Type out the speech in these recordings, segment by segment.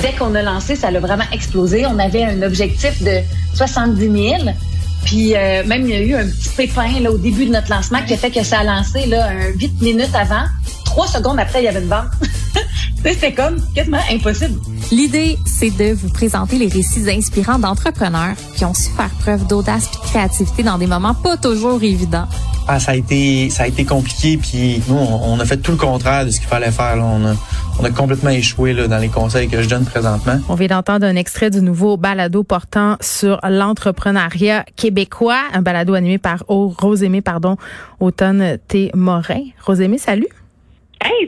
Dès qu'on a lancé, ça a vraiment explosé. On avait un objectif de 70 000. Puis euh, même, il y a eu un petit pépin là, au début de notre lancement qui a fait que ça a lancé là, un 8 minutes avant. Trois secondes après, il y avait une vente. C'était comme quasiment impossible. L'idée, c'est de vous présenter les récits inspirants d'entrepreneurs qui ont su faire preuve d'audace et de créativité dans des moments pas toujours évidents. Ah, ça a été ça a été compliqué puis nous on, a fait tout le contraire de ce qu'il fallait faire on a on a complètement échoué là, dans les conseils que je donne présentement. On vient d'entendre un extrait du nouveau balado portant sur l'entrepreneuriat québécois, un balado animé par oh, pardon, Automne T Morin. Rosémée, salut.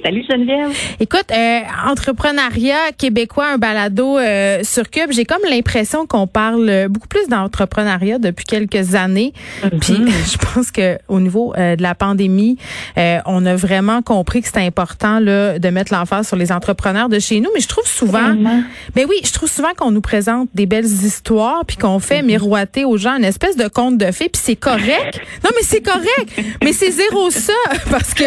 Salut Geneviève. Écoute, euh, entrepreneuriat québécois, un balado euh, sur Cube. J'ai comme l'impression qu'on parle beaucoup plus d'entrepreneuriat depuis quelques années. Mm-hmm. Puis je pense que au niveau euh, de la pandémie, euh, on a vraiment compris que c'était important là de mettre l'emphase sur les entrepreneurs de chez nous. Mais je trouve souvent, Vraiment? ben oui, je trouve souvent qu'on nous présente des belles histoires puis qu'on Mm-hmm. fait miroiter aux gens une espèce de conte de fées. Puis c'est correct. Non, mais c'est correct. mais c'est zéro ça parce que.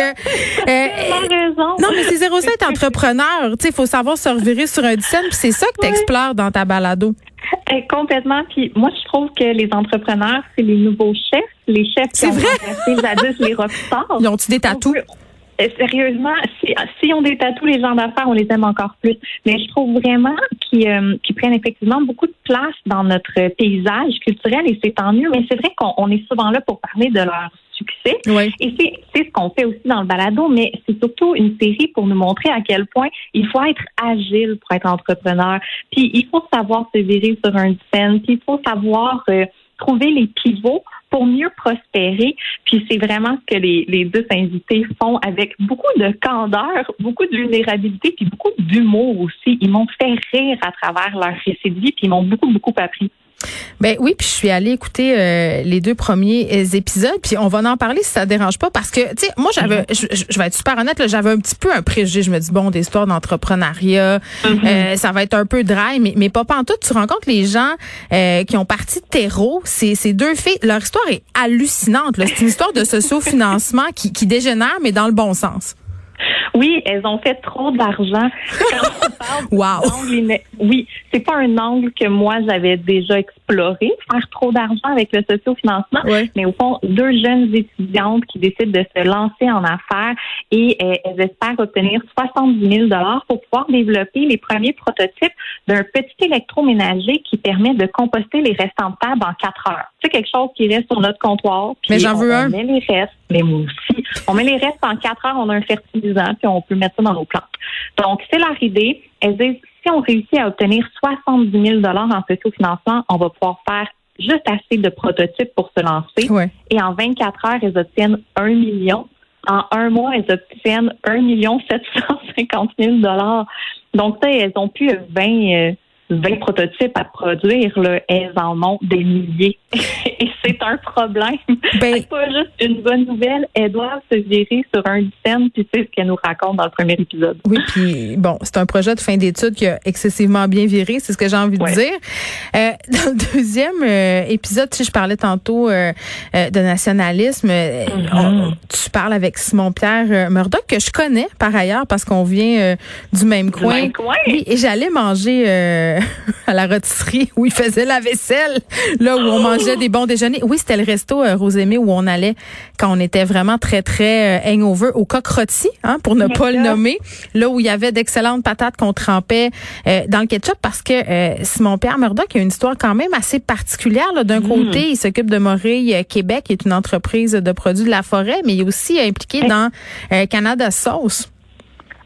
Raison. non, mais c'est zéro ça être entrepreneur. Tu sais, il faut savoir se revirer sur un puis c'est ça que tu explores dans ta balado. Eh, complètement. Puis moi, je trouve que les entrepreneurs, c'est les nouveaux chefs. Les chefs qui C'est ont remplacé jadis les rockstars. Ils ont-tu des tatous? Euh, Sérieusement, si, si on des tatous, les gens d'affaires, on les aime encore plus. Mais je trouve vraiment qu'ils euh, qu'ils prennent effectivement beaucoup de place dans notre paysage culturel et c'est tant mieux. Mais c'est vrai qu'on on est souvent là pour parler de leur succès. Oui. Et c'est c'est ce qu'on fait aussi dans le balado, mais c'est surtout une série pour nous montrer à quel point il faut être agile pour être entrepreneur. Puis il faut savoir se virer sur un scène, puis il faut savoir euh, trouver les pivots pour mieux prospérer. Puis c'est vraiment ce que les, les deux invités font avec beaucoup de candeur, beaucoup de vulnérabilité, puis beaucoup d'humour aussi. Ils m'ont fait rire à travers leur récit de vie, puis ils m'ont beaucoup, beaucoup appris. Ben oui, puis je suis allée écouter euh, les deux premiers euh, épisodes, puis on va en parler si ça dérange pas, parce que tu sais, moi j'avais, je, je- vais être super honnête, là, j'avais un petit peu un préjugé. Je me dis bon, des histoires d'entrepreneuriat, euh, ça va être un peu dry, mais mais pas pantoute. Tu rencontres les gens euh, qui ont parti de terreau. C'est ces deux filles, leur histoire est hallucinante. là. C'est une histoire de socio-financement qui, qui dégénère, mais dans le bon sens. Oui, elles ont fait trop d'argent. Quand on parle Wow. oui, c'est pas un angle que moi j'avais déjà faire trop d'argent avec le sociofinancement. Ouais. Mais au fond, deux jeunes étudiantes qui décident de se lancer en affaires et euh, elles espèrent obtenir 70 000 dollars pour pouvoir développer les premiers prototypes d'un petit électroménager qui permet de composter les restants de table en quatre heures. C'est quelque chose qui reste sur notre comptoir. puis Mais j'en on- veux on un. met les restes, mais moi aussi. On met les restes en quatre heures, on a un fertilisant, puis on peut mettre ça dans nos plantes. Donc, c'est leur idée. Elles disent, si on réussit à obtenir 70 000 en sociofinancement, on va pouvoir faire juste assez de prototypes pour se lancer. Ouais. Et en 24 heures, elles obtiennent 1 million. En un mois, elles obtiennent 1 million 750 000 Donc, ça, elles ont plus 20, euh, 20 prototypes à produire. Là. Elles en ont des milliers. Et c'est un problème. Ben- C'est pas juste une bonne nouvelle. Elles doivent se virer sur un scène, puis c'est ce qu'elle nous raconte dans le premier épisode. Oui, puis bon, c'est un projet de fin d'études qui a excessivement bien viré, c'est ce que j'ai envie Ouais. de dire. Euh, dans le deuxième euh, épisode, sais, je parlais tantôt euh, euh, de nationalisme. Euh, on- tu parles avec Simon-Pierre euh, Murdoch, que je connais par ailleurs parce qu'on vient du même coin. même coin. Oui, et j'allais manger euh, à la rôtisserie où il faisait la vaisselle, là où on mangeait des bons déjeuners. Oui, c'était le resto euh, Rosémie où on allait quand on était vraiment très, très euh, hangover au coq rôti, hein, pour ne pas le nommer. Là où il y avait d'excellentes patates qu'on trempait euh, dans le ketchup parce que euh, Simon-Pierre Murdoch a une histoire quand même assez particulière. D'un côté, il s'occupe de Morille Québec, qui est une entreprise de produits de la forêt, mais il est aussi impliqué dans euh, Canada Sauce.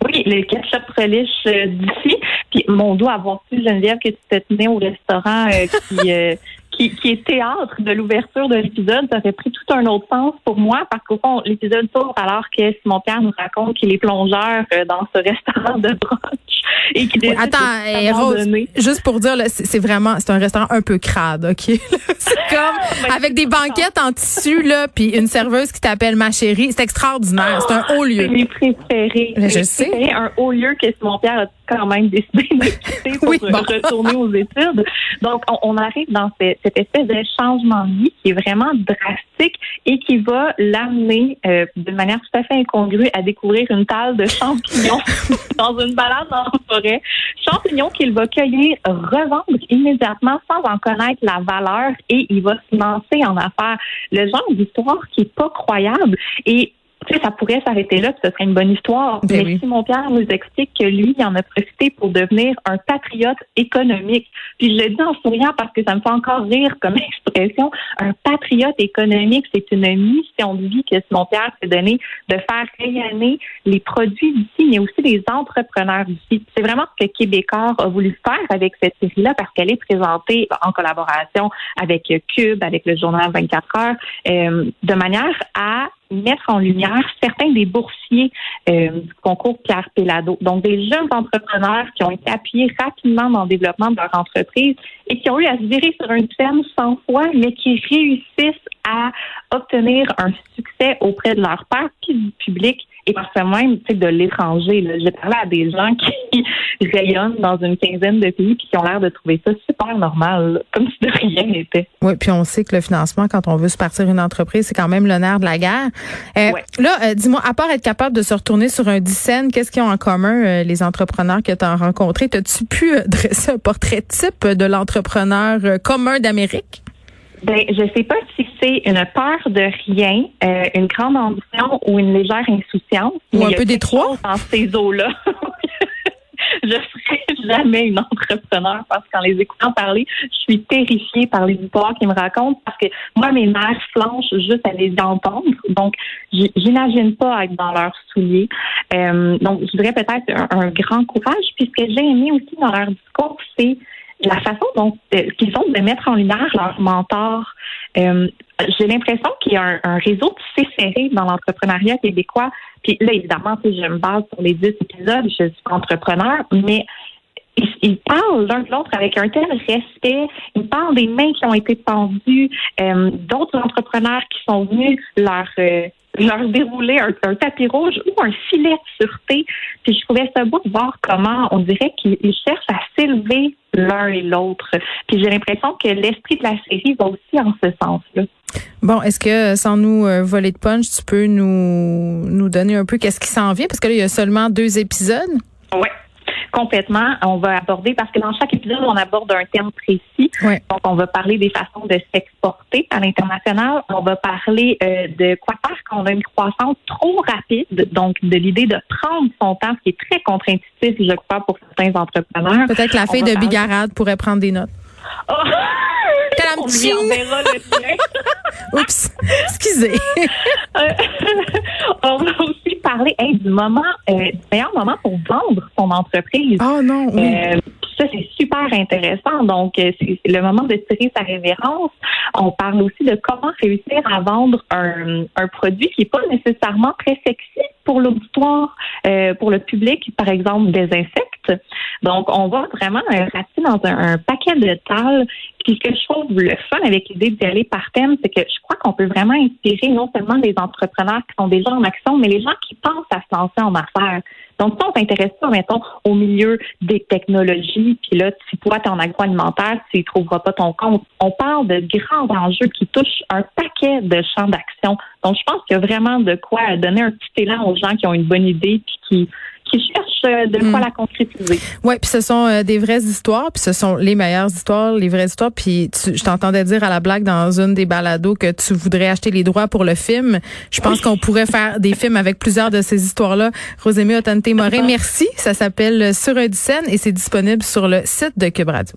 Oui, le ketchup relish euh, d'ici. Puis mon doigt avoir su, Geneviève, que tu t'es tenue au restaurant euh, qui, euh, qui, qui est théâtre de l'ouverture de l'épisode, ça aurait pris tout un autre sens pour moi parce qu'au fond, l'épisode tourne alors que Simon Pierre nous raconte qu'il est plongeur euh, dans ce restaurant de brunch et qu'il Attends, de Rose, juste pour dire, c'est c'est vraiment, c'est un restaurant un peu crade, OK? c'est comme, avec des banquettes en tissu, là, puis une serveuse qui t'appelle ma chérie. C'est extraordinaire. C'est un haut C'est lieu. mes préférés. Mais je sais. un haut lieu que Simon Pierre a quand même décidé de quitter pour Oui, bon. retourner aux études. Donc, on, on arrive dans ce- cette espèce de changement de vie qui est vraiment drastique et qui va l'amener euh, de manière tout à fait incongrue à découvrir une talle de champignons dans une balade dans la forêt. Champignons qu'il va cueillir, revendre immédiatement sans en connaître la valeur et il va se lancer en affaires. Le genre d'histoire qui est pas croyable et tu sais, ça pourrait s'arrêter là, puis ce serait une bonne histoire. Ben Mais oui. Simon Pierre nous explique que lui, il en a profité pour devenir un patriote économique. Puis je le dis en souriant parce que ça me fait encore rire comme expression. Un patriote économique, c'est une mission de vie que Simon Pierre s'est donné de faire rayonner les produits d'ici, mais aussi les entrepreneurs d'ici. C'est vraiment ce que Québécois a voulu faire avec cette série-là parce qu'elle est présentée en collaboration avec Cube, avec le journal 24 heures, euh, de manière à mettre en lumière certains des boursiers euh, concours Pierre Pellado. Donc, des jeunes entrepreneurs qui ont été appuyés rapidement dans le développement de leur entreprise et qui ont eu à se virer sur une scène sans foi, mais qui réussissent à obtenir un succès auprès de leur père puis du public et parfois même tu sais, de l'étranger. là. J'ai parlé à des gens qui rayonnent dans une quinzaine de pays puis qui ont l'air de trouver ça super normal, là, comme si de rien n'était. Oui, puis on sait que le financement, quand on veut se partir une entreprise, c'est quand même le nerf de la guerre. Euh, Ouais. Là, euh, dis-moi, à part être capable de se retourner sur un dixaine, qu'est-ce qu'ils ont en commun, euh, les entrepreneurs que tu as rencontrés? T'as-tu pu euh, dresser un portrait type de l'entrepreneur euh, commun d'Amérique? Ben, je sais pas si c'est une peur de rien, euh, une grande ambition ou une légère insouciance. Ou un peu des trois? Dans ces eaux-là. je serai jamais une entrepreneur parce qu'en les écoutant parler, je suis terrifiée par les histoires qu'ils me racontent parce que moi, mes nerfs flanchent juste à les entendre. Donc, j'imagine pas être dans leurs souliers. Euh, donc, je dirais peut-être un, un grand courage. Puis ce que j'ai aimé aussi dans leur discours, c'est la façon dont euh, qu'ils ont de mettre en lumière leurs mentors. Euh, j'ai l'impression qu'il y a un, un réseau tissé serré dans l'entrepreneuriat québécois. Puis là, évidemment, je me base sur les 10 épisodes, je suis entrepreneur, mais ils, ils parlent l'un de l'autre avec un tel respect. Ils parlent des mains qui ont été tendues, euh, d'autres entrepreneurs qui sont venus leur euh, leur dérouler un, un tapis rouge ou un filet de sûreté. Puis je trouvais ça beau de voir comment on dirait qu'ils ils cherchent à s'élever l'un et l'autre. Puis j'ai l'impression que l'esprit de la série va aussi en ce sens-là. Bon, est-ce que sans nous euh, voler de punch, tu peux nous nous donner un peu qu'est-ce qui s'en vient? Parce que là, il y a seulement deux épisodes. Oui. Complètement. On va aborder, parce que dans chaque épisode, on aborde un thème précis. Donc, on va parler des façons de s'exporter à l'international. On va parler euh, de quoi faire quand on a une croissance trop rapide. Donc, de l'idée de prendre son temps, ce qui est très contre-intuitif, je crois, pour certains entrepreneurs. Peut-être que la fille de parler- Bigarade pourrait prendre des notes. Oh! On lui tching! enverra le lien. Oups, excusez. Euh, on parler hey, du moment, euh, du meilleur moment pour vendre son entreprise. Oh non, oui. Euh, ça, c'est super intéressant. Donc, euh, c'est c'est le moment de tirer sa révérence. On parle aussi de comment réussir à vendre un, un produit qui n'est pas nécessairement très sexy pour l'auditoire, euh, pour le public, par exemple, des insectes. Donc, on va vraiment euh, rater dans un, paquet de tales. Puis, ce que je trouve le fun avec l'idée d'y aller par thème, c'est que je crois qu'on peut vraiment inspirer non seulement les entrepreneurs qui sont déjà en action, mais les gens qui pensent à se lancer en affaires. Donc, si on s'intéresse pas, mettons, au milieu des technologies, puis là, si toi, tu en agroalimentaire, tu y trouveras pas ton compte. On parle de grands enjeux qui touchent un paquet de champs d'action. Donc, je pense qu'il y a vraiment de quoi donner un petit élan aux gens qui ont une bonne idée puis qui, qui cherchent euh, de quoi Mm. la concrétiser. Ouais, puis ce sont euh, des vraies histoires, puis ce sont les meilleures histoires, les vraies histoires. Puis tu- je t'entendais dire à la blague dans une des balados que tu voudrais acheter les droits pour le film. Je pense qu'on pourrait faire des films avec plusieurs de ces histoires-là. Rosémie Otanté Morin, merci. Ça s'appelle Sur un scène et c'est disponible sur le site de Cube Radio.